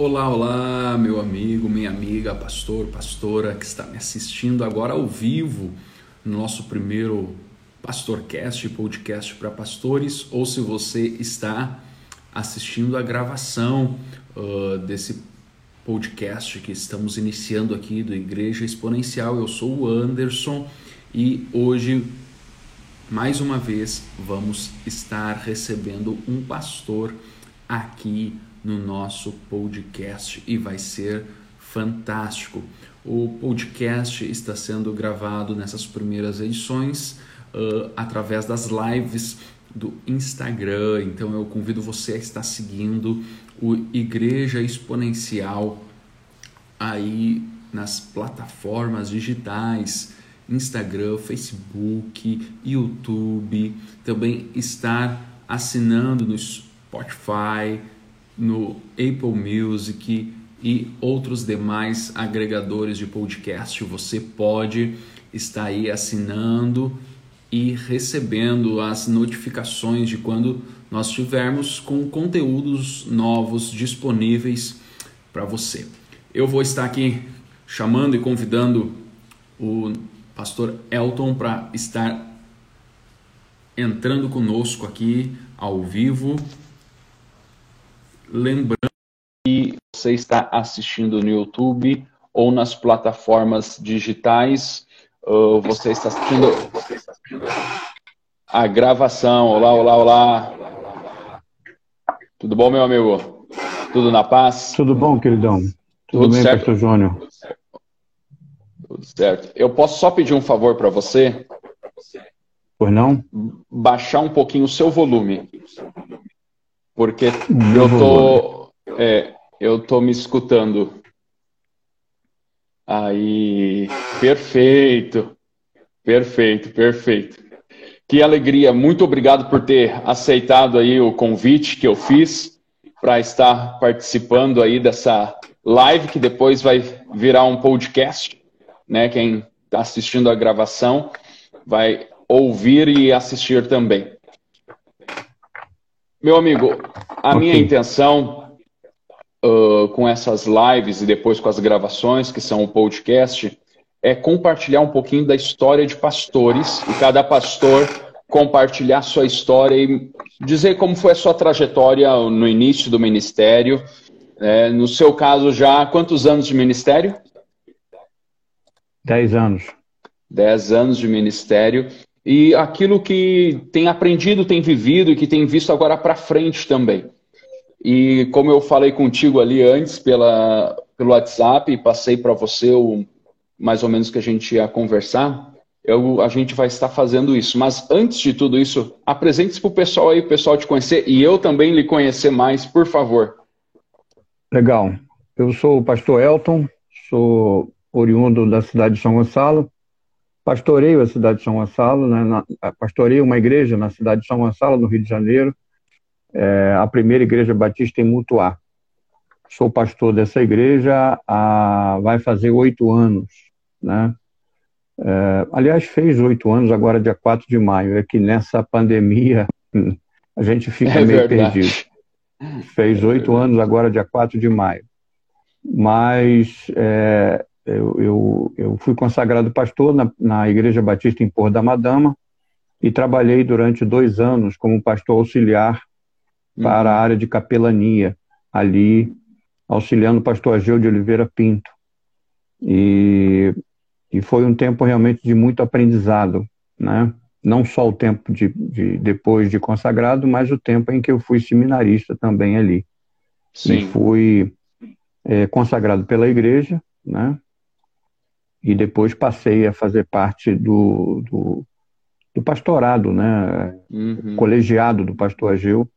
Olá, olá, meu amigo, minha amiga, pastor, pastora que está me assistindo agora ao vivo no nosso primeiro Pastorcast, podcast para pastores, ou se você está assistindo a gravação uh, desse podcast que estamos iniciando aqui do Igreja Exponencial. Eu sou o Anderson e hoje, mais uma vez, vamos estar recebendo um pastor aqui no nosso podcast e vai ser fantástico. O podcast está sendo gravado nessas primeiras edições uh, através das lives do Instagram. Então eu convido você a estar seguindo o Igreja Exponencial aí nas plataformas digitais, Instagram, Facebook, YouTube, também estar assinando no Spotify, no Apple Music e outros demais agregadores de podcast. Você pode estar aí assinando e recebendo as notificações de quando nós tivermos com conteúdos novos disponíveis para você. Eu vou estar aqui chamando e convidando o pastor Elton para estar entrando conosco aqui ao vivo Lembrando que você está assistindo no YouTube ou nas plataformas digitais, uh, você, está assistindo, a gravação. Olá, olá, olá. Tudo bom, meu amigo? Tudo na paz? Tudo bom, queridão? Tudo, Tudo bem, certo? pastor Júnior? Tudo certo. Eu posso só pedir um favor para você? Pois não? Baixar um pouquinho o seu volume porque eu tô, é, eu tô me escutando. Aí, perfeito, perfeito, perfeito. Que alegria, muito obrigado por ter aceitado aí o convite que eu fiz para estar participando aí dessa live que depois vai virar um podcast, né? Quem está assistindo a gravação vai ouvir e assistir também. Meu amigo, a okay. minha intenção uh, com essas lives e depois com as gravações, que são o podcast, é compartilhar um pouquinho da história de pastores e cada pastor compartilhar sua história e dizer como foi a sua trajetória no início do ministério. É, no seu caso, já quantos anos de ministério? Dez anos. Dez anos de ministério e aquilo que tem aprendido, tem vivido e que tem visto agora para frente também. E como eu falei contigo ali antes pela, pelo WhatsApp, passei para você o mais ou menos que a gente ia conversar, eu, a gente vai estar fazendo isso. Mas antes de tudo isso, apresente-se para o pessoal aí, o pessoal te conhecer e eu também lhe conhecer mais, por favor. Legal. Eu sou o pastor Elton, sou oriundo da cidade de São Gonçalo, pastoreio a cidade de São Gonçalo, né, na, pastoreio uma igreja na cidade de São Gonçalo, no Rio de Janeiro, é, a primeira igreja batista em Mutuá. Sou pastor dessa igreja há, vai fazer oito anos, né? É, aliás, fez oito anos, agora dia 4 de maio. É que nessa pandemia a gente fica é meio verdade. perdido. Fez oito é anos, agora dia 4 de maio. Mas é, eu, eu, eu fui consagrado pastor na, na Igreja Batista em Porto da Madama e trabalhei durante dois anos como pastor auxiliar para a uhum. área de capelania, ali auxiliando o pastor Ageu de Oliveira Pinto. E, e foi um tempo realmente de muito aprendizado, né? não só o tempo de, de, depois de consagrado, mas o tempo em que eu fui seminarista também ali. Sim. E fui é, consagrado pela igreja, né? E depois passei a fazer parte do, do, do pastorado, né? Uhum. colegiado do pastor Ageu,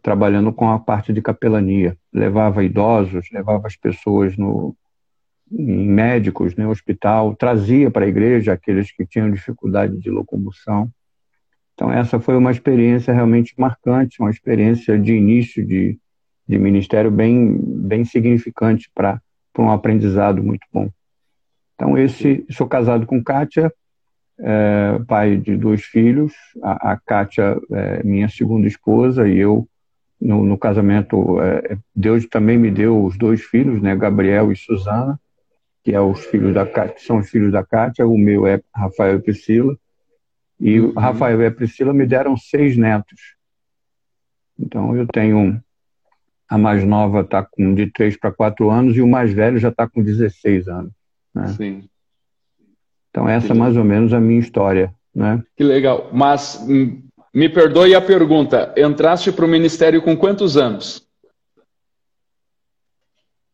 trabalhando com a parte de capelania. Levava idosos, levava as pessoas no, em médicos, né, hospital, trazia para a igreja aqueles que tinham dificuldade de locomoção. Então, essa foi uma experiência realmente marcante, uma experiência de início de, de ministério bem, bem significante para um aprendizado muito bom. Então, esse, sou casado com Kátia, é, pai de dois filhos. A, a Kátia é minha segunda esposa e eu no, no casamento, é, Deus também me deu os dois filhos, né, Gabriel e Suzana, que, é os filhos da, que são os filhos da Kátia, o meu é Rafael e Priscila, e uhum. Rafael e Priscila me deram seis netos. Então eu tenho, a mais nova está com de três para quatro anos e o mais velho já está com 16 anos. Né? Sim. Então essa é mais ou menos a minha história. Né? Que legal. Mas hum, me perdoe a pergunta, entraste para o ministério com quantos anos?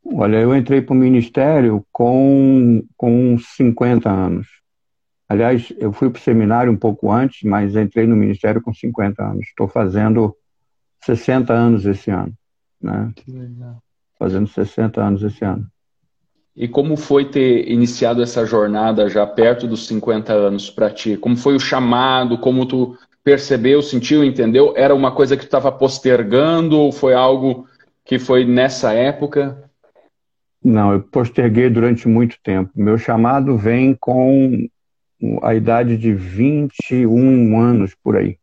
Olha, eu entrei para o ministério com, com 50 anos. Aliás, eu fui para o seminário um pouco antes, mas entrei no ministério com 50 anos. Estou fazendo 60 anos esse ano. Né? Que legal. Fazendo 60 anos esse ano. E como foi ter iniciado essa jornada já perto dos 50 anos para ti? Como foi o chamado? Como tu percebeu, sentiu, entendeu? Era uma coisa que tu estava postergando ou foi algo que foi nessa época? Não, eu posterguei durante muito tempo. Meu chamado vem com a idade de 21 anos por aí.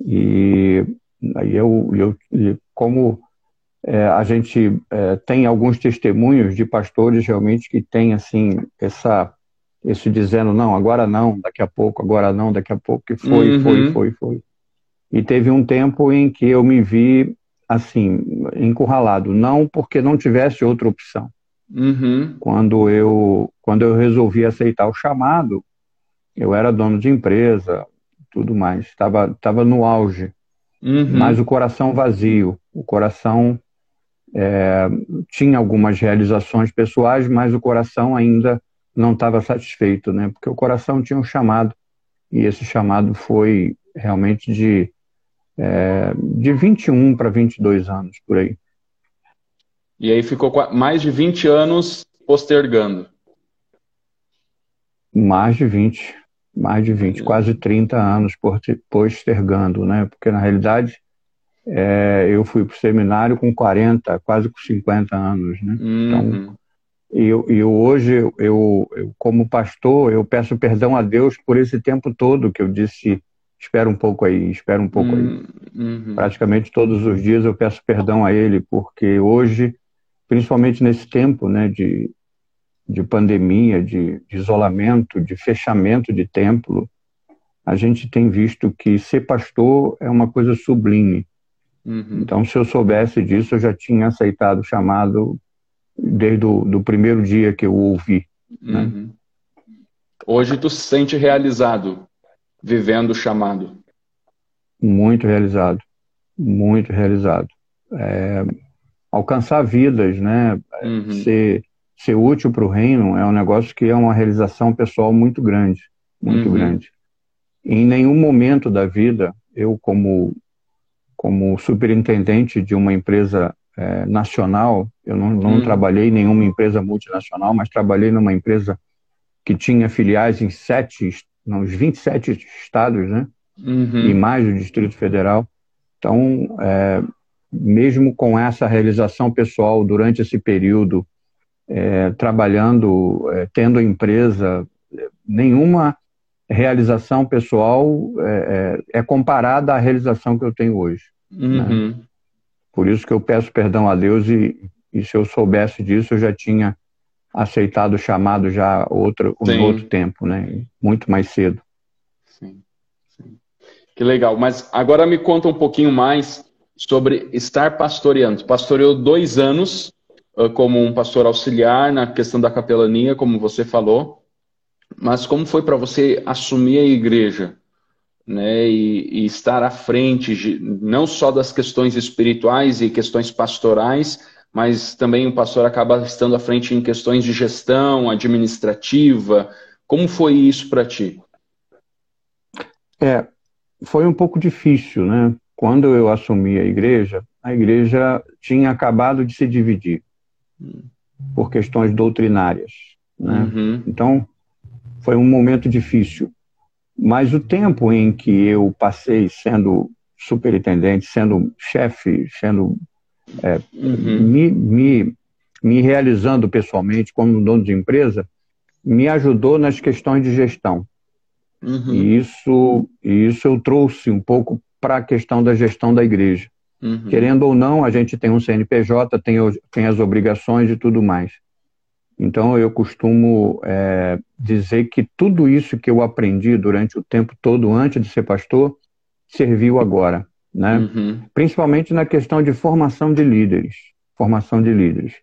E aí eu, eu como é, a gente é, tem alguns testemunhos de pastores realmente que têm assim essa esse dizendo, não, agora não, daqui a pouco, agora não, daqui a pouco, que foi, uhum. foi, foi, foi. E teve um tempo em que eu me vi, assim, encurralado. Não porque não tivesse outra opção. Uhum. Quando, eu, quando eu resolvi aceitar o chamado, eu era dono de empresa, tudo mais, estava tava no auge. Uhum. Mas o coração vazio, o coração é, tinha algumas realizações pessoais, mas o coração ainda não estava satisfeito, né? Porque o coração tinha um chamado e esse chamado foi realmente de é, de 21 para 22 anos por aí. E aí ficou mais de 20 anos postergando. Mais de 20, mais de 20, quase 30 anos postergando, né? Porque na realidade é, eu fui para o seminário com 40, quase com 50 anos, né? Então, uhum. Então e eu, eu hoje, eu, eu, como pastor, eu peço perdão a Deus por esse tempo todo que eu disse, espera um pouco aí, espera um pouco aí. Hum, uhum. Praticamente todos os dias eu peço perdão a Ele, porque hoje, principalmente nesse tempo né, de, de pandemia, de, de isolamento, de fechamento de templo, a gente tem visto que ser pastor é uma coisa sublime. Uhum. Então, se eu soubesse disso, eu já tinha aceitado o chamado desde o do primeiro dia que eu ouvi. Né? Uhum. Hoje tu se sente realizado, vivendo o chamado. Muito realizado, muito realizado. É, alcançar vidas, né? Uhum. Ser, ser útil para o reino é um negócio que é uma realização pessoal muito grande, muito uhum. grande. Em nenhum momento da vida, eu como como superintendente de uma empresa é, nacional. Eu não, não hum. trabalhei em nenhuma empresa multinacional, mas trabalhei numa empresa que tinha filiais em sete, nos 27 estados, né? Uhum. E mais do Distrito Federal. Então, é, mesmo com essa realização pessoal durante esse período, é, trabalhando, é, tendo empresa, nenhuma realização pessoal é, é, é, comparada à realização que eu tenho hoje. Né? Uhum. Né? Por isso que eu peço perdão a Deus e, e se eu soubesse disso, eu já tinha aceitado o chamado já outro, um outro tempo, né? Muito mais cedo. Sim, sim. Que legal. Mas agora me conta um pouquinho mais sobre estar pastoreando. Pastoreou dois anos uh, como um pastor auxiliar na questão da capelania, como você falou. Mas como foi para você assumir a igreja? né, e, e, estar à frente de, não só das questões espirituais e questões pastorais, mas também o pastor acaba estando à frente em questões de gestão administrativa. Como foi isso para ti? É, foi um pouco difícil, né? Quando eu assumi a igreja, a igreja tinha acabado de se dividir hum. por questões doutrinárias, né? Uhum. Então, foi um momento difícil. Mas o tempo em que eu passei sendo superintendente, sendo chefe, sendo é, uhum. me, me, me realizando pessoalmente como dono de empresa, me ajudou nas questões de gestão. Uhum. E isso, isso eu trouxe um pouco para a questão da gestão da igreja. Uhum. Querendo ou não, a gente tem um CNPJ, tem, tem as obrigações e tudo mais. Então, eu costumo é, dizer que tudo isso que eu aprendi durante o tempo todo antes de ser pastor serviu agora, né? Uhum. Principalmente na questão de formação de líderes, formação de líderes.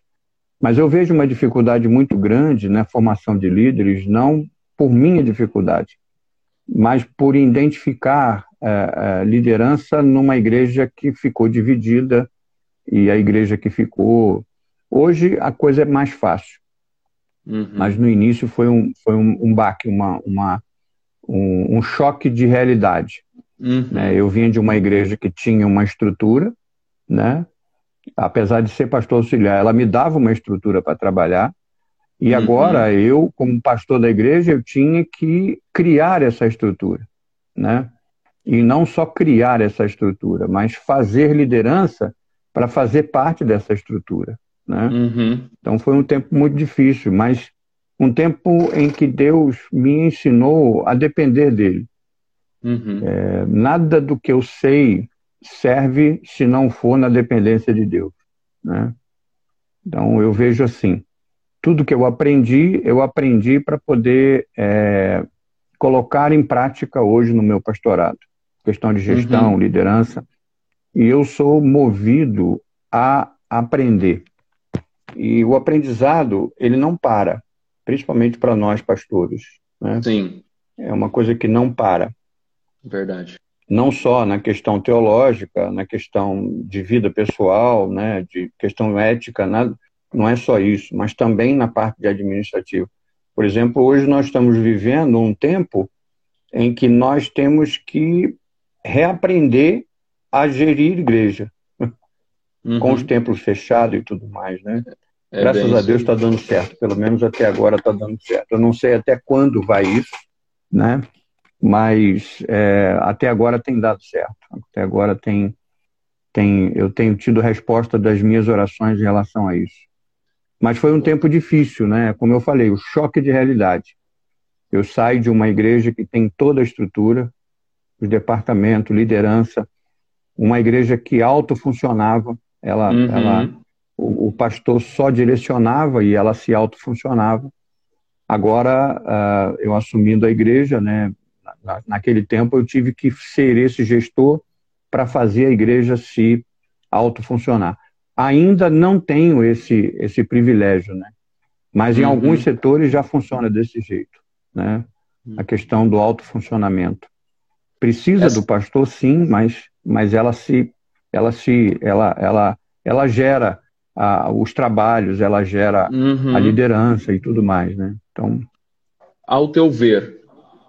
Mas eu vejo uma dificuldade muito grande na formação de líderes, não por minha dificuldade, mas por identificar é, liderança numa igreja que ficou dividida e a igreja que ficou. Hoje a coisa é mais fácil, uhum. mas no início foi um, foi um, um baque, uma, uma, um, um choque de realidade. Uhum. Né? Eu vinha de uma igreja que tinha uma estrutura, né? apesar de ser pastor auxiliar, ela me dava uma estrutura para trabalhar. E uhum. agora eu, como pastor da igreja, eu tinha que criar essa estrutura, né? E não só criar essa estrutura, mas fazer liderança para fazer parte dessa estrutura, né? Uhum. Então foi um tempo muito difícil, mas um tempo em que Deus me ensinou a depender dele. Uhum. É, nada do que eu sei serve se não for na dependência de Deus. Né? Então eu vejo assim, tudo que eu aprendi, eu aprendi para poder é, colocar em prática hoje no meu pastorado. Questão de gestão, uhum. liderança. E eu sou movido a aprender. E o aprendizado, ele não para, principalmente para nós pastores. Né? Sim. É uma coisa que não para. Verdade não só na questão teológica, na questão de vida pessoal, né, de questão ética, nada, não é só isso, mas também na parte de administrativo. Por exemplo, hoje nós estamos vivendo um tempo em que nós temos que reaprender a gerir igreja, uhum. com os templos fechados e tudo mais, né? É Graças a Deus está dando certo, pelo menos até agora está dando certo. Eu não sei até quando vai isso, né? mas é, até agora tem dado certo. Até agora tem, tem, eu tenho tido resposta das minhas orações em relação a isso. Mas foi um tempo difícil, né? Como eu falei, o choque de realidade. Eu saio de uma igreja que tem toda a estrutura, os departamentos, liderança, uma igreja que autofuncionava, ela, uhum. ela, o, o, pastor só direcionava e ela se autofuncionava. Agora, uh, eu assumindo a igreja, né, naquele tempo eu tive que ser esse gestor para fazer a igreja se autofuncionar. Ainda não tenho esse, esse privilégio, né? mas em uhum. alguns setores já funciona desse jeito. Né? A questão do autofuncionamento. Precisa Essa... do pastor, sim, mas, mas ela se ela se ela ela ela gera a, os trabalhos, ela gera uhum. a liderança e tudo mais, né? Então, ao teu ver,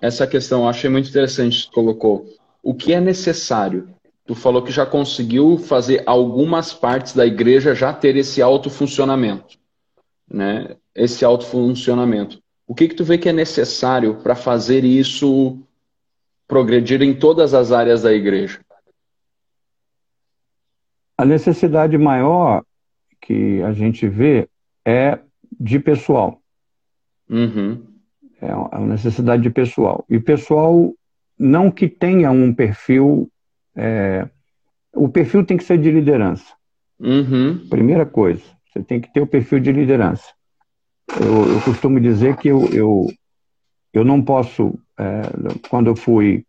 essa questão, eu achei muito interessante que colocou. O que é necessário? Tu falou que já conseguiu fazer algumas partes da igreja já ter esse autofuncionamento, né? Esse autofuncionamento. O que que tu vê que é necessário para fazer isso progredir em todas as áreas da igreja? A necessidade maior que a gente vê é de pessoal. Uhum. É uma necessidade de pessoal. E pessoal, não que tenha um perfil. É, o perfil tem que ser de liderança. Uhum. Primeira coisa, você tem que ter o perfil de liderança. Eu, eu costumo dizer que eu, eu, eu não posso, é, quando eu fui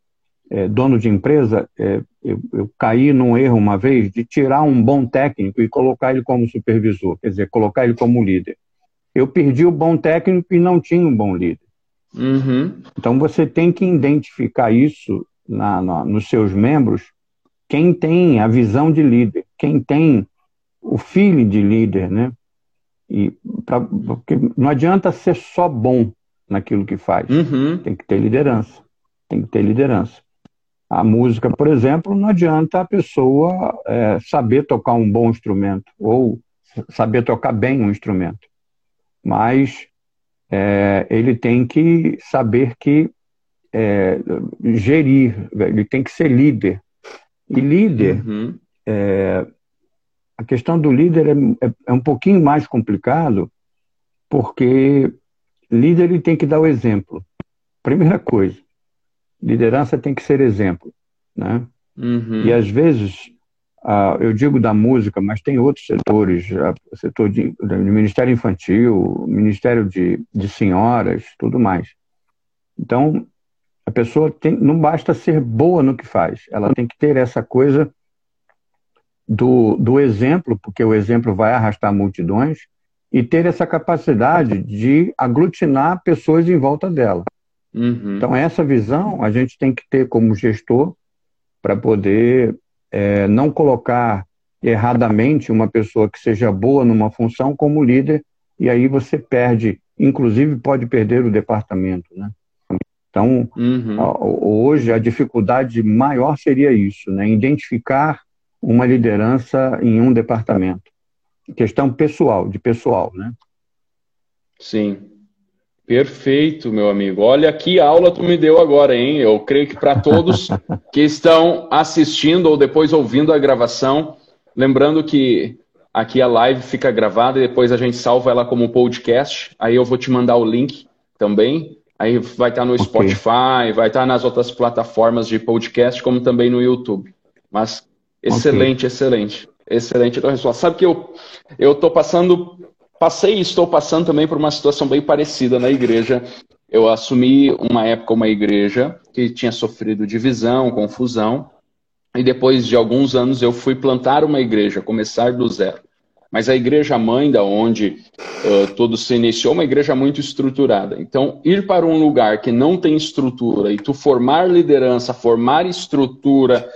é, dono de empresa, é, eu, eu, caí num erro uma vez de tirar um bom técnico e colocar ele como supervisor, quer dizer, colocar ele como líder. Eu perdi o bom técnico e não tinha um bom líder. Uhum. Então você tem que identificar isso na, na, nos seus membros, quem tem a visão de líder, quem tem o feeling de líder, né? E pra, porque não adianta ser só bom naquilo que faz, uhum. tem que ter liderança, tem que ter liderança. A música, por exemplo, não adianta a pessoa é, saber tocar um bom instrumento ou saber tocar bem um instrumento, mas é, ele tem que saber que é, gerir, ele tem que ser líder. E líder, uhum. é, a questão do líder é, é, é, um pouquinho mais complicado, porque líder ele tem que dar o exemplo. Primeira coisa, liderança tem que ser exemplo. Né? Uhum. E às vezes ah, eu digo da música, mas tem outros setores, o setor de, do Ministério Infantil, Ministério de, de Senhoras, tudo mais. Então, a pessoa tem, não basta ser boa no que faz, ela tem que ter essa coisa do, do exemplo, porque o exemplo vai arrastar multidões, e ter essa capacidade de aglutinar pessoas em volta dela. Uhum. Então, essa visão a gente tem que ter como gestor para poder é, não colocar erradamente uma pessoa que seja boa numa função como líder, e aí você perde, inclusive pode perder o departamento. Né? Então, uhum. hoje a dificuldade maior seria isso, né? identificar uma liderança em um departamento. Questão pessoal, de pessoal, né? Sim. Perfeito, meu amigo. Olha que aula tu me deu agora, hein? Eu creio que para todos que estão assistindo ou depois ouvindo a gravação, lembrando que aqui a live fica gravada e depois a gente salva ela como podcast. Aí eu vou te mandar o link também. Aí vai estar no okay. Spotify, vai estar nas outras plataformas de podcast, como também no YouTube. Mas excelente, okay. excelente. Excelente a resposta. Sabe que eu eu estou passando Passei e estou passando também por uma situação bem parecida na igreja. Eu assumi uma época uma igreja que tinha sofrido divisão, confusão, e depois de alguns anos eu fui plantar uma igreja, começar do zero. Mas a igreja mãe, da onde uh, tudo se iniciou, uma igreja muito estruturada. Então, ir para um lugar que não tem estrutura e tu formar liderança, formar estrutura,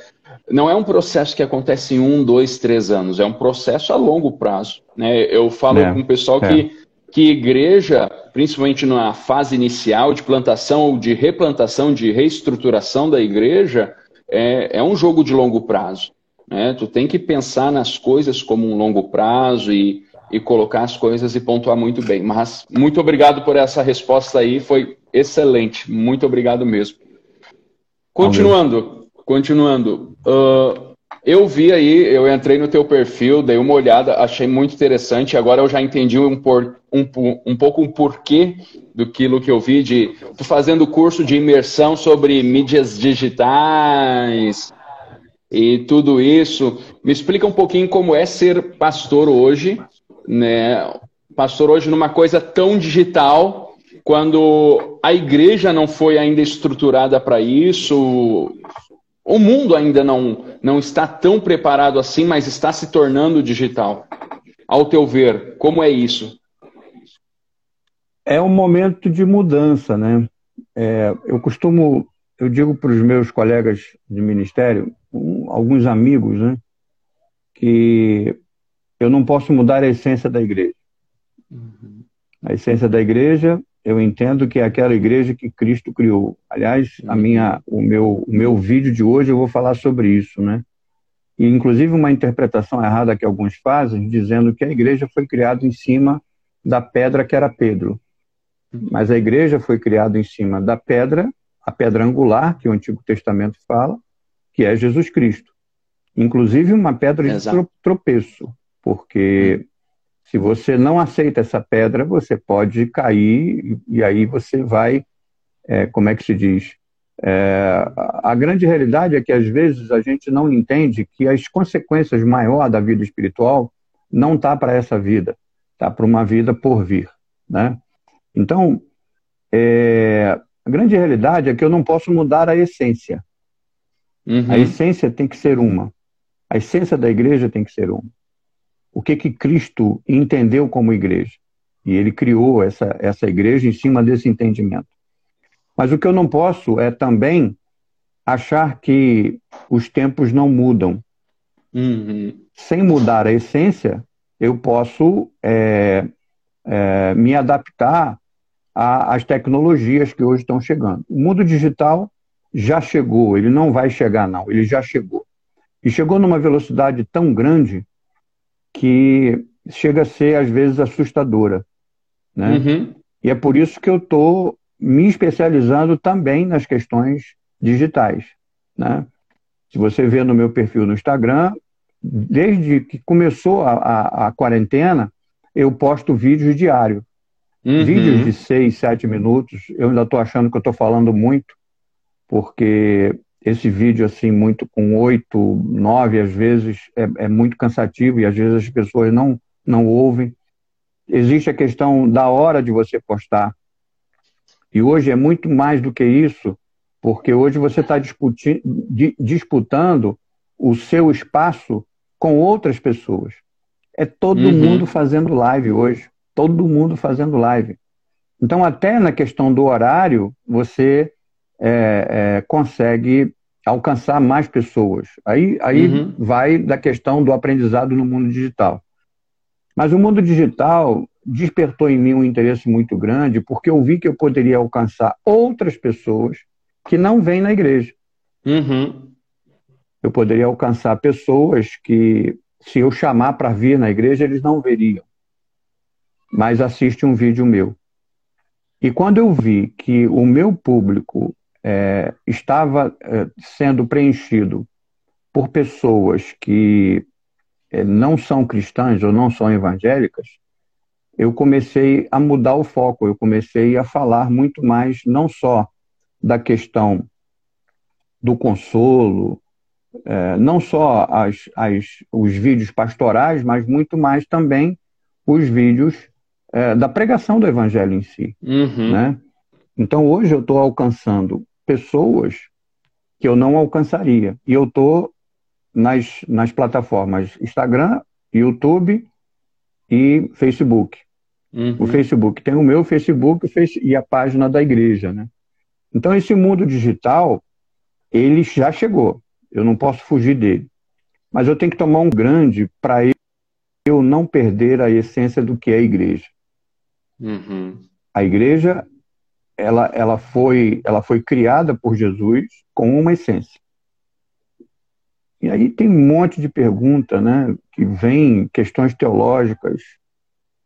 não é um processo que acontece em um, dois, três anos, é um processo a longo prazo. Né? Eu falo é, com o pessoal é. que, que igreja, principalmente na fase inicial de plantação ou de replantação, de reestruturação da igreja, é, é um jogo de longo prazo. Né? Tu tem que pensar nas coisas como um longo prazo e, e colocar as coisas e pontuar muito bem. Mas muito obrigado por essa resposta aí, foi excelente. Muito obrigado mesmo. Continuando. Continuando, uh, eu vi aí, eu entrei no teu perfil, dei uma olhada, achei muito interessante. Agora eu já entendi um, por, um, um pouco o um porquê do que eu vi de tu fazendo curso de imersão sobre mídias digitais e tudo isso. Me explica um pouquinho como é ser pastor hoje, né? Pastor hoje numa coisa tão digital, quando a igreja não foi ainda estruturada para isso, o mundo ainda não, não está tão preparado assim, mas está se tornando digital. Ao teu ver, como é isso? É um momento de mudança, né? É, eu costumo, eu digo para os meus colegas de ministério, um, alguns amigos, né, que eu não posso mudar a essência da igreja. Uhum. A essência da igreja eu entendo que é aquela igreja que Cristo criou. Aliás, a minha, o, meu, o meu vídeo de hoje eu vou falar sobre isso, né? E, inclusive, uma interpretação errada que alguns fazem, dizendo que a igreja foi criada em cima da pedra que era Pedro. Mas a igreja foi criada em cima da pedra, a pedra angular, que o Antigo Testamento fala, que é Jesus Cristo. Inclusive, uma pedra de Exato. tropeço, porque se você não aceita essa pedra, você pode cair e aí você vai, é, como é que se diz? É, a grande realidade é que às vezes a gente não entende que as consequências maior da vida espiritual não tá para essa vida, tá para uma vida por vir, né? Então, é, a grande realidade é que eu não posso mudar a essência. Uhum. A essência tem que ser uma. A essência da igreja tem que ser uma o que que Cristo entendeu como igreja. E ele criou essa, essa igreja em cima desse entendimento. Mas o que eu não posso é também achar que os tempos não mudam. Uhum. Sem mudar a essência, eu posso é, é, me adaptar às tecnologias que hoje estão chegando. O mundo digital já chegou, ele não vai chegar, não, ele já chegou. E chegou numa velocidade tão grande que chega a ser, às vezes, assustadora. Né? Uhum. E é por isso que eu estou me especializando também nas questões digitais. Né? Se você vê no meu perfil no Instagram, desde que começou a, a, a quarentena, eu posto vídeos diários. Uhum. Vídeos de seis, sete minutos. Eu ainda estou achando que eu estou falando muito, porque esse vídeo assim muito com oito, nove às vezes é, é, muito cansativo e às vezes as pessoas não não ouvem. Existe a questão da hora de você postar e hoje é muito mais do que isso, porque hoje você está disputando o seu espaço com outras pessoas. É todo uhum. mundo fazendo live hoje, todo mundo fazendo live. Então até na questão do horário você é, é, consegue alcançar mais pessoas. Aí, aí uhum. vai da questão do aprendizado no mundo digital. Mas o mundo digital despertou em mim um interesse muito grande porque eu vi que eu poderia alcançar outras pessoas que não vêm na igreja. Uhum. Eu poderia alcançar pessoas que, se eu chamar para vir na igreja, eles não veriam, mas assistem um vídeo meu. E quando eu vi que o meu público é, estava é, sendo preenchido por pessoas que é, não são cristãs ou não são evangélicas, eu comecei a mudar o foco, eu comecei a falar muito mais, não só da questão do consolo, é, não só as, as, os vídeos pastorais, mas muito mais também os vídeos é, da pregação do evangelho em si. Uhum. Né? Então, hoje eu estou alcançando pessoas que eu não alcançaria. E eu estou nas, nas plataformas Instagram, YouTube e Facebook. Uhum. O Facebook tem o meu Facebook e a página da igreja, né? Então esse mundo digital, ele já chegou. Eu não posso fugir dele. Mas eu tenho que tomar um grande para eu não perder a essência do que é a igreja. Uhum. A igreja ela, ela, foi, ela foi criada por Jesus com uma essência. E aí tem um monte de pergunta, né, que vem questões teológicas.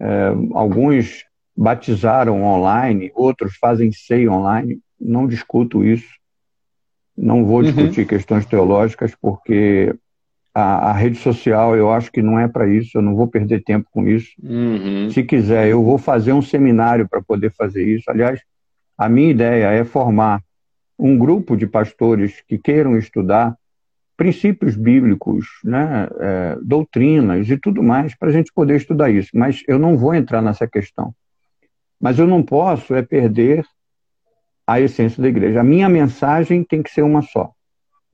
É, alguns batizaram online, outros fazem ceia online. Não discuto isso. Não vou uhum. discutir uhum. questões teológicas porque a, a, rede social eu acho que não é para isso. Eu não vou perder tempo com isso. Uhum. Se quiser, eu vou fazer um seminário para poder fazer isso. Aliás, a minha ideia é formar um grupo de pastores que queiram estudar princípios bíblicos, né, é, doutrinas e tudo mais, para a gente poder estudar isso. Mas eu não vou entrar nessa questão. Mas eu não posso é perder a essência da igreja. A minha mensagem tem que ser uma só.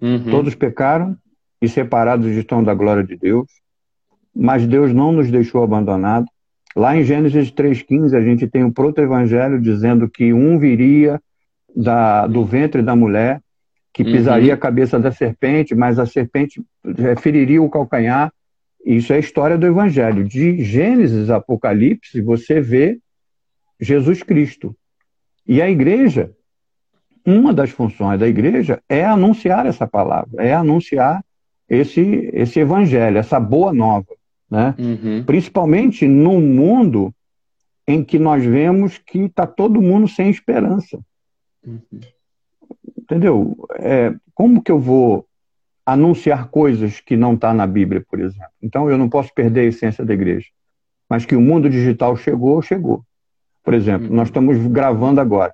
Uhum. Todos pecaram e separados estão da glória de Deus, mas Deus não nos deixou abandonados. Lá em Gênesis 3,15, a gente tem o um proto-evangelho dizendo que um viria da, do ventre da mulher, que uhum. pisaria uhum. a cabeça da serpente, mas a serpente feriria o calcanhar. Isso é a história do evangelho. De Gênesis a Apocalipse, você vê Jesus Cristo. E a igreja, uma das funções da igreja é anunciar essa palavra, é anunciar esse, esse evangelho, essa boa nova né? Uhum. Principalmente num mundo em que nós vemos que está todo mundo sem esperança. Uhum. Entendeu? É, como que eu vou anunciar coisas que não está na Bíblia, por exemplo? Então eu não posso perder a essência da igreja. Mas que o mundo digital chegou, chegou. Por exemplo, uhum. nós estamos gravando agora.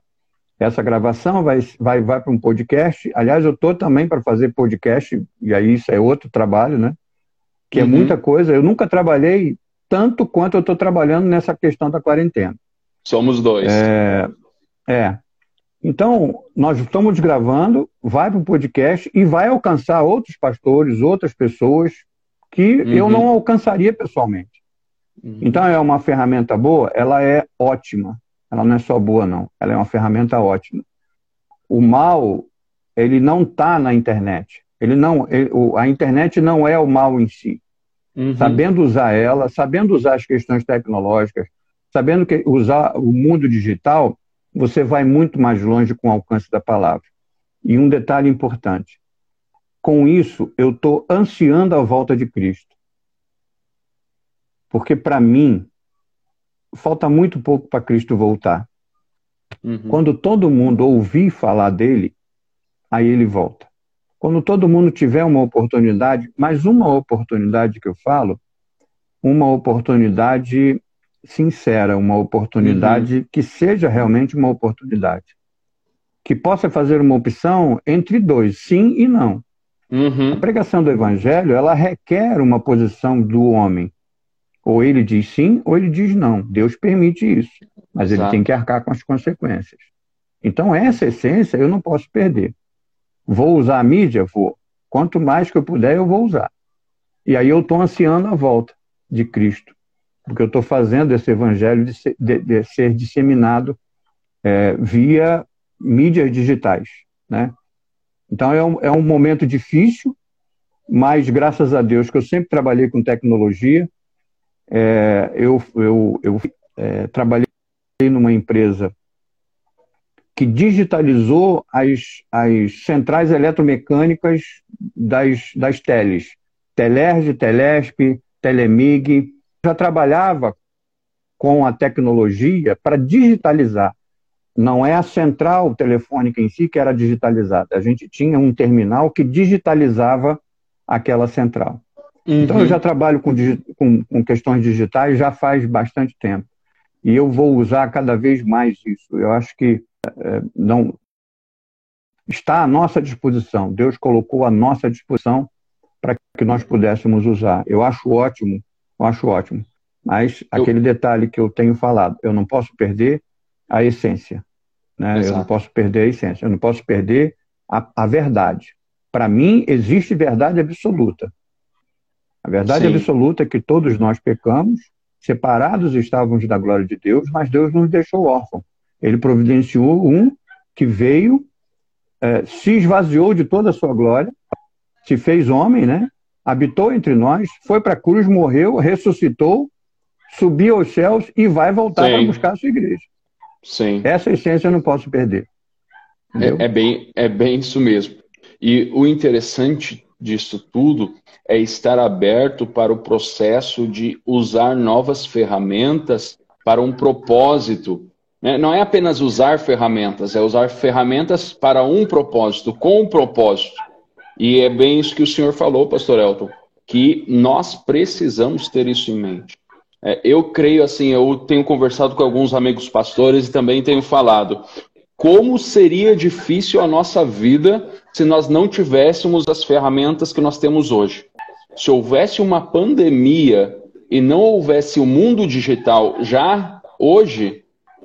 Essa gravação vai, vai, vai para um podcast. Aliás, eu estou também para fazer podcast, e aí isso é outro trabalho, né? Que é uhum. é muita coisa. Eu nunca trabalhei tanto quanto eu estou trabalhando nessa questão da quarentena. Somos dois. É, é. Então, nós estamos gravando, vai para o podcast e vai alcançar outros pastores, outras pessoas que uhum. eu não alcançaria pessoalmente. Uhum. Então, é uma ferramenta boa? Ela é ótima. Ela não é só boa, não. Ela é uma ferramenta ótima. O mal, ele não está na internet. Ele não, ele, a internet não é o mal em si. Uhum. Sabendo usar ela, sabendo usar as questões tecnológicas, sabendo que usar o mundo digital, você vai muito mais longe com o alcance da palavra. E um detalhe importante: com isso, eu estou ansiando a volta de Cristo. Porque, para mim, falta muito pouco para Cristo voltar. Uhum. Quando todo mundo ouvir falar dele, aí ele volta. Quando todo mundo tiver uma oportunidade, mais uma oportunidade que eu falo, uma que possa fazer uma opção entre dois, sim e não. Uhum. A pregação do evangelho, ela requer uma posição do homem. Ou ele diz sim, ou ele diz não. Deus permite isso, mas Exato. ele tem que arcar com as consequências. Então, essa essência eu não posso perder. Vou usar a mídia? Vou. Quanto mais que eu puder, eu vou usar. E aí eu estou ansiando a volta de Cristo, porque eu estou fazendo esse evangelho de ser, de, de ser disseminado é, via mídias digitais, né? Então é um, é um momento difícil, mas graças a Deus que eu sempre trabalhei com tecnologia, é, eu, eu, eu é, trabalhei numa empresa que digitalizou as, as centrais eletromecânicas das, das teles. Telerge, Telesp, Telemig. Já trabalhava com a tecnologia para digitalizar. Não é a central telefônica em si que era digitalizada. A gente tinha um terminal que digitalizava aquela central. Uhum. Então, eu já trabalho com, com, com questões digitais já faz bastante tempo. E eu vou usar cada vez mais isso. Eu acho que não está à nossa disposição. Deus colocou à nossa disposição para que nós pudéssemos usar. Eu acho ótimo, eu acho ótimo. Mas eu... aquele detalhe que eu tenho falado, eu não posso perder a essência. Né? Eu não posso perder a essência, eu não posso perder a, a verdade. Para mim, existe verdade absoluta. A verdade Sim. absoluta é que todos nós pecamos, separados estávamos da glória de Deus, mas Deus nos deixou órfãos. Ele providenciou um que veio, é, se esvaziou de toda a sua glória, se fez homem, né? habitou entre nós, foi para a cruz, morreu, ressuscitou, subiu aos céus e vai voltar para buscar a sua igreja. Sim. Essa essência eu não posso perder. É, é, bem, é bem isso mesmo. E o interessante disso tudo é estar aberto para o processo de usar novas ferramentas para um propósito? Não é apenas usar ferramentas, é usar ferramentas para um propósito, com um propósito. E é bem isso que o senhor falou, pastor Elton, que nós precisamos ter isso em mente. É, eu creio assim, eu tenho conversado com alguns amigos pastores e também tenho falado como seria difícil a nossa vida se nós não tivéssemos as ferramentas que nós temos hoje. Se houvesse uma pandemia e não houvesse o mundo digital já hoje,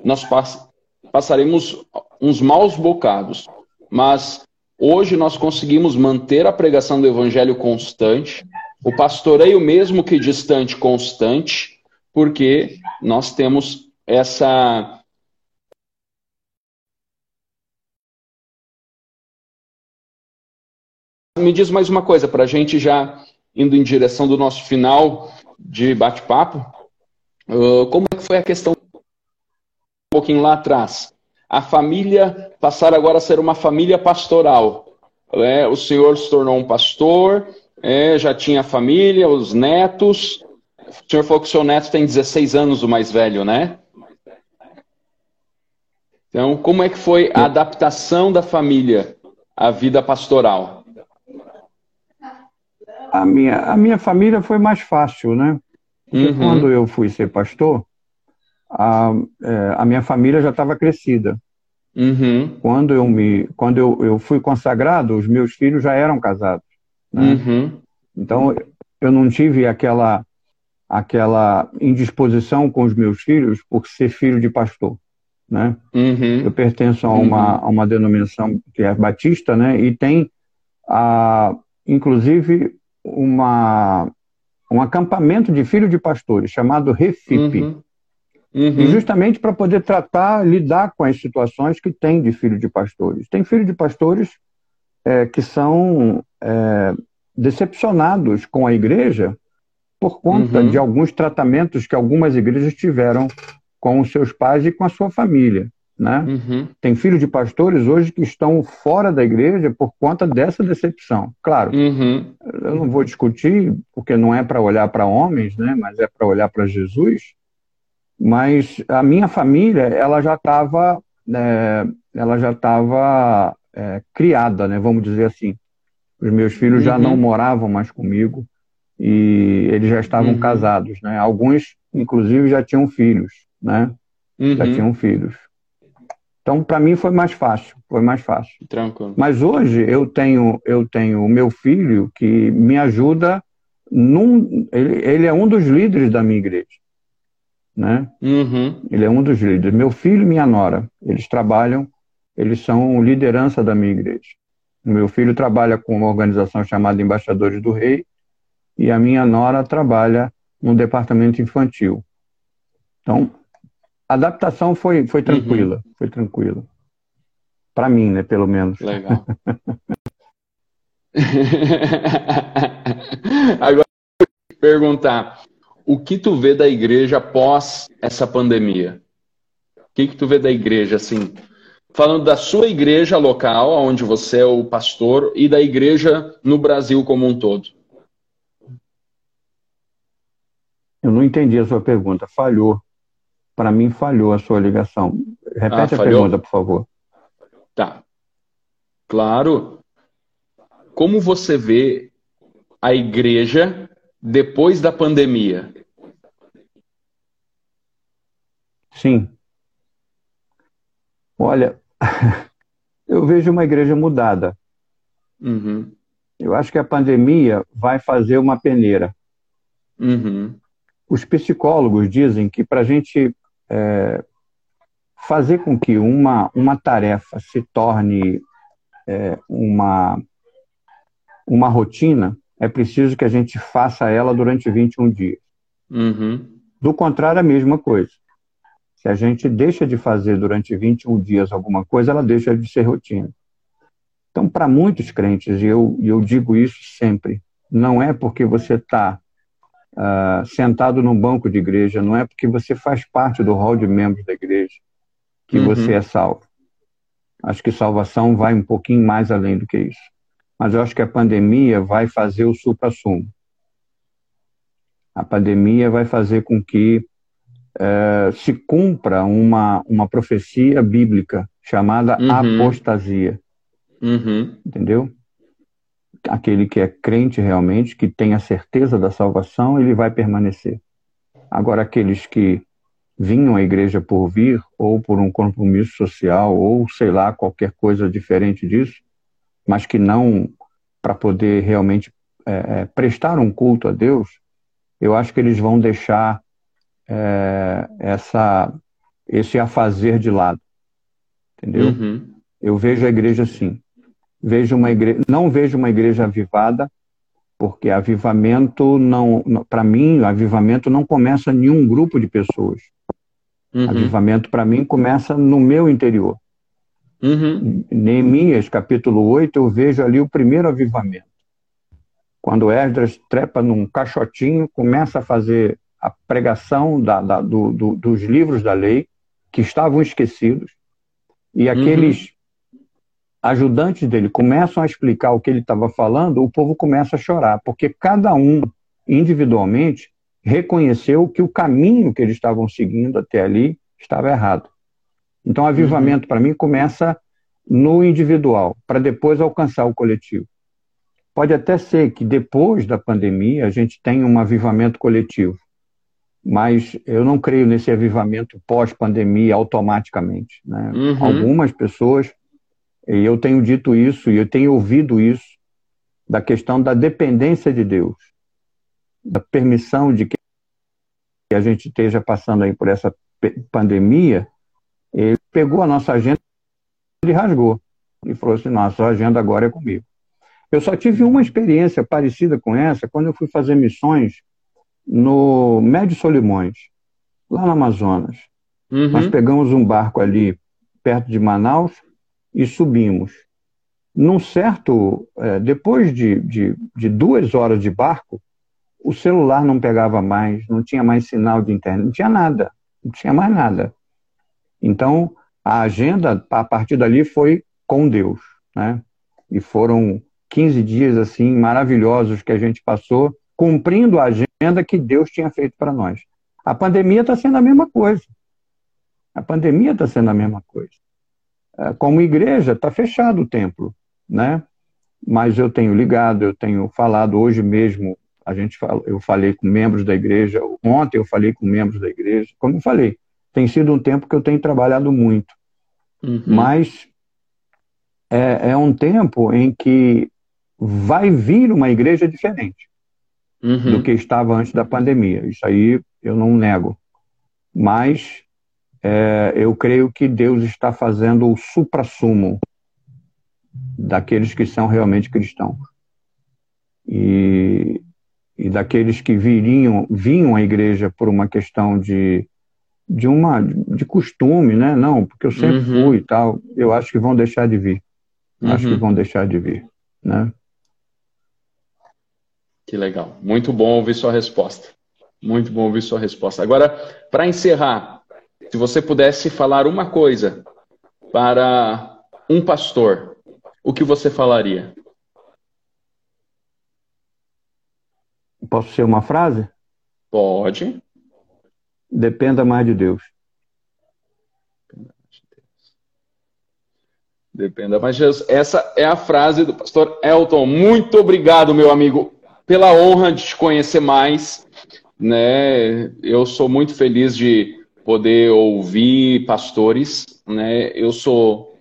nós pass passaremos uns maus bocados. Mas hoje nós conseguimos manter a pregação do evangelho constante, o pastoreio mesmo que distante constante, porque nós temos essa Me diz mais uma coisa, para a gente já indo em direção do nosso final de bate-papo, uh, como é que foi a questão pouquinho lá atrás. A família passar agora a ser uma família pastoral. É, o senhor se tornou um pastor, é, já tinha família, os netos. O senhor falou que o seu neto tem 16 anos, o mais velho, né? Então, como é que foi a adaptação da família à vida pastoral? A minha, a minha família foi mais fácil, né? Uhum. quando eu fui ser pastor, a, é, a minha família já estava crescida. Uhum. Quando eu me, quando eu, eu fui consagrado, os meus filhos já eram casados. Né? Uhum. Então eu não tive aquela aquela indisposição com os meus filhos por ser filho de pastor, né? Uhum. Eu pertenço a uma, uhum. a uma denominação que é batista, né? E tem a, inclusive uma um acampamento de filhos de pastores chamado Refip. Uhum. Uhum. E justamente para poder tratar, lidar com as situações que tem de filho de pastores. Tem filho de pastores é, que são é, decepcionados com a igreja por conta uhum. de alguns tratamentos que algumas igrejas tiveram com os seus pais e com a sua família. Né? Uhum. Tem filhos de pastores hoje que estão fora da igreja por conta dessa decepção. Claro, uhum. eu não vou discutir, porque não é para olhar para homens, né? mas é para olhar para Jesus mas a minha família ela já estava é, ela já estava é, criada, né? Vamos dizer assim. Os meus filhos uhum. já não uhum. moravam mais comigo e eles já estavam uhum. casados, né? Alguns, inclusive, já tinham filhos, né? Uhum. Já tinham filhos. Então, para mim foi mais fácil, foi mais fácil. Tranquilo. Mas hoje eu tenho eu tenho o meu filho que me ajuda num, ele, ele é um dos líderes da minha igreja, né? Uhum. Ele é um dos líderes. Meu filho e minha nora, eles trabalham, eles são liderança da minha igreja. O meu filho trabalha com uma organização chamada Embaixadores do Rei e a minha nora trabalha no departamento infantil. Então, a adaptação foi, foi tranquila, uhum. foi tranquila. Para mim, né, pelo menos. Legal. Agora, perguntar, o que tu vê da igreja após essa pandemia? O que, que tu vê da igreja, assim, falando da sua igreja local, onde você é o pastor, e da igreja no Brasil como um todo? Eu não entendi a sua pergunta, falhou. Para mim, falhou a sua ligação. Repete ah, a pergunta, por favor. Tá. Claro. Como você vê a igreja depois da pandemia? Sim. Olha, eu vejo uma igreja mudada. Uhum. Eu acho que a pandemia vai fazer uma peneira. Uhum. Os psicólogos dizem que para a gente é, fazer com que uma, uma tarefa se torne é, uma, uma rotina, é preciso que a gente faça ela durante 21 dias. Uhum. Do contrário, a mesma coisa. Se a gente deixa de fazer durante 21 dias alguma coisa, ela deixa de ser rotina. Então, para muitos crentes, e eu, eu digo isso sempre, não é porque você está uh, sentado num banco de igreja, não é porque você faz parte do hall de membros da igreja que uhum. você é salvo. Acho que salvação vai um pouquinho mais além do que isso. Mas eu acho que a pandemia vai fazer o supra-sumo. A pandemia vai fazer com que uh, se cumpra uma, uma profecia bíblica chamada uhum. apostasia. Uhum. Entendeu? aquele que é crente realmente, que tem a certeza da salvação, ele vai permanecer. Agora, aqueles que vinham à igreja por vir, ou por um compromisso social, ou sei lá, qualquer coisa diferente disso, mas que não para poder realmente é, é, prestar um culto a Deus, eu acho que eles vão deixar é, essa, esse afazer de lado. Entendeu? Uhum. Eu vejo a igreja assim vejo uma igreja, não vejo uma igreja avivada, porque avivamento não, para mim, avivamento não começa em nenhum grupo de pessoas. Uhum. Avivamento para mim começa no meu interior. Uhum. Neemias, capítulo 8, eu vejo ali o primeiro avivamento. Quando Esdras trepa num caixotinho, começa a fazer a pregação da, da, do, do, dos livros da lei, que estavam esquecidos, e aqueles uhum ajudantes dele começam a explicar o que ele estava falando, o povo começa a chorar, porque cada um, individualmente, reconheceu que o caminho que eles estavam seguindo até ali estava errado. Então, o avivamento, uhum. para mim, começa no individual, para depois alcançar o coletivo. Pode até ser que depois da pandemia a gente tenha um avivamento coletivo, mas eu não creio nesse avivamento pós-pandemia automaticamente. Né? Uhum. Algumas pessoas e eu tenho dito isso e eu tenho ouvido isso da questão da dependência de Deus, da permissão de que a gente esteja passando aí por essa pandemia. Ele pegou a nossa agenda e rasgou e falou assim: nossa, agenda agora é comigo. Eu só tive uma experiência parecida com essa quando eu fui fazer missões no Médio Solimões, lá no Amazonas. Uhum. Nós pegamos um barco ali perto de Manaus e subimos. Num certo, é, depois de, de, de, duas horas de barco, o celular não pegava mais, não tinha mais sinal de internet, não tinha nada, não tinha mais nada. Então, a agenda, a partir dali, foi com Deus, né? E foram 15 dias, assim, maravilhosos que a gente passou, cumprindo a agenda que Deus tinha feito para nós. A pandemia está sendo a mesma coisa. A pandemia está sendo a mesma coisa. É, como igreja, está fechado o templo, né? Mas eu tenho ligado, eu tenho falado hoje mesmo, a gente fala, eu falei com membros da igreja, ontem eu falei com membros da igreja, como eu falei, tem sido um tempo que eu tenho trabalhado muito. Uhum. Mas é, é, um tempo em que vai vir uma igreja diferente uhum. do que estava antes da pandemia. Isso aí eu não nego. Mas é, eu creio que Deus está fazendo o supra-sumo daqueles que são realmente cristãos. E, e daqueles que viriam, vinham à igreja por uma questão de, de uma de costume, né? Não, porque eu sempre uhum. fui e tal. Eu acho que vão deixar de vir. Uhum. Acho que uhum. vão deixar de vir, né? Que legal. Muito bom ouvir sua resposta. Muito bom ouvir sua resposta. Agora, para encerrar, se você pudesse falar uma coisa para um pastor, o que você falaria? Posso ser uma frase? Pode. Dependa mais de Deus. Dependa mais de Deus. Essa é a frase do pastor Elton. Muito obrigado, meu amigo, pela honra de te conhecer mais. Né? Eu sou muito feliz de poder ouvir pastores. Né? Eu sou.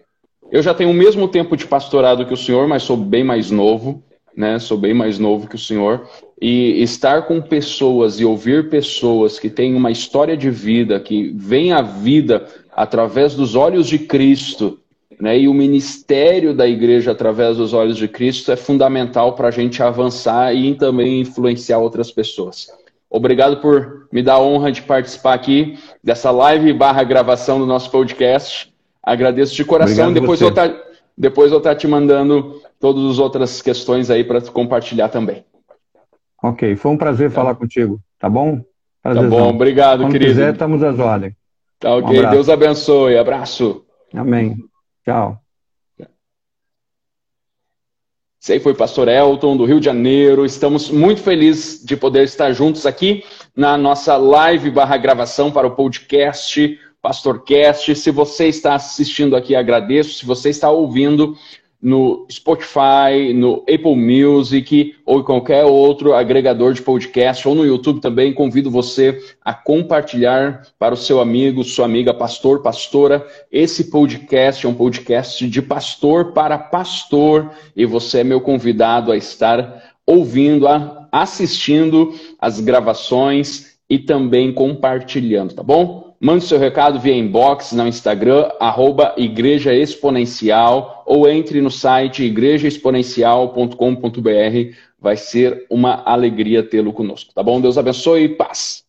Eu já tenho o mesmo tempo de pastorado que o senhor, mas sou bem mais novo. Né? Sou bem mais novo que o senhor. E estar com pessoas e ouvir pessoas que têm uma história de vida, que veem a vida através dos olhos de Cristo, né? E o ministério da igreja através dos olhos de Cristo é fundamental para a gente avançar e também influenciar outras pessoas. Obrigado por me dar a honra de participar aqui dessa live barra gravação do nosso podcast. Agradeço de coração. depois eu, tá, depois eu estar tá te mandando todas as outras questões aí para compartilhar também. Ok, foi um prazer tá. falar contigo, tá bom? Prazerzão. Tá bom, obrigado, Quando querido. quiser, estamos às ordens. Tá ok, um Deus abençoe, abraço. Amém. Tchau. Esse aí foi o pastor Elton, do Rio de Janeiro. Estamos muito felizes de poder estar juntos aqui na nossa live barra gravação para o podcast Pastorcast. Se você está assistindo aqui, agradeço. Se você está ouvindo, no Spotify, no Apple Music ou qualquer outro agregador de podcast, ou no YouTube também. Convido você a compartilhar para o seu amigo, sua amiga, pastor, pastora. Esse podcast é um podcast de pastor para pastor e você é meu convidado a estar ouvindo, a, assistindo as gravações e também compartilhando, tá bom? Mande seu recado via inbox no Instagram, arroba Igreja Exponencial, ou entre no site igrejaexponencial.com.br. Vai ser uma alegria tê-lo conosco, tá bom? Deus abençoe e paz.